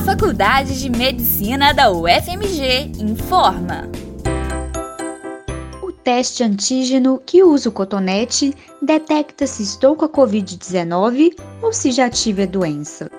A Faculdade de Medicina da UFMG informa. O teste antígeno que usa o cotonete detecta se estou com a Covid-19 ou se já tive a doença.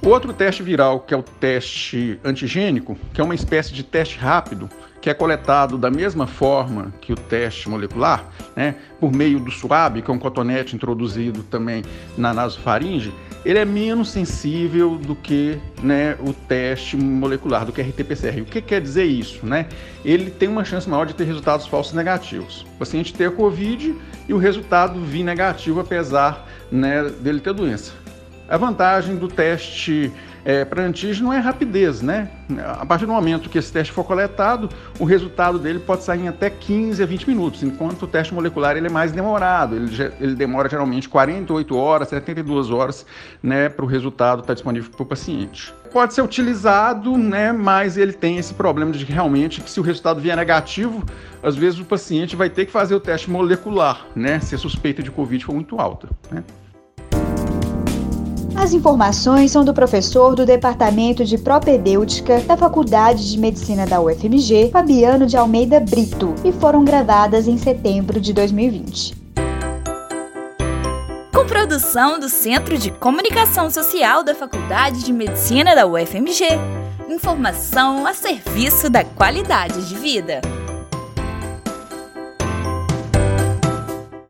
O outro teste viral, que é o teste antigênico, que é uma espécie de teste rápido, que é coletado da mesma forma que o teste molecular, né, por meio do SWAB, que é um cotonete introduzido também na nasofaringe, ele é menos sensível do que né, o teste molecular, do que RT-PCR. O que quer dizer isso? Né? Ele tem uma chance maior de ter resultados falsos negativos. O paciente ter a Covid e o resultado vir negativo, apesar né, dele ter doença. A vantagem do teste é, para antígeno é rapidez, né? A partir do momento que esse teste for coletado, o resultado dele pode sair em até 15 a 20 minutos, enquanto o teste molecular ele é mais demorado, ele, ele demora geralmente 48 horas, 72 horas, né, para o resultado estar tá disponível para o paciente. Pode ser utilizado, né, mas ele tem esse problema de que realmente, se o resultado vier negativo, às vezes o paciente vai ter que fazer o teste molecular, né, se a suspeita de Covid for muito alta, né? As informações são do professor do Departamento de Propedêutica da Faculdade de Medicina da UFMG, Fabiano de Almeida Brito, e foram gravadas em setembro de 2020. Com produção do Centro de Comunicação Social da Faculdade de Medicina da UFMG. Informação a serviço da qualidade de vida.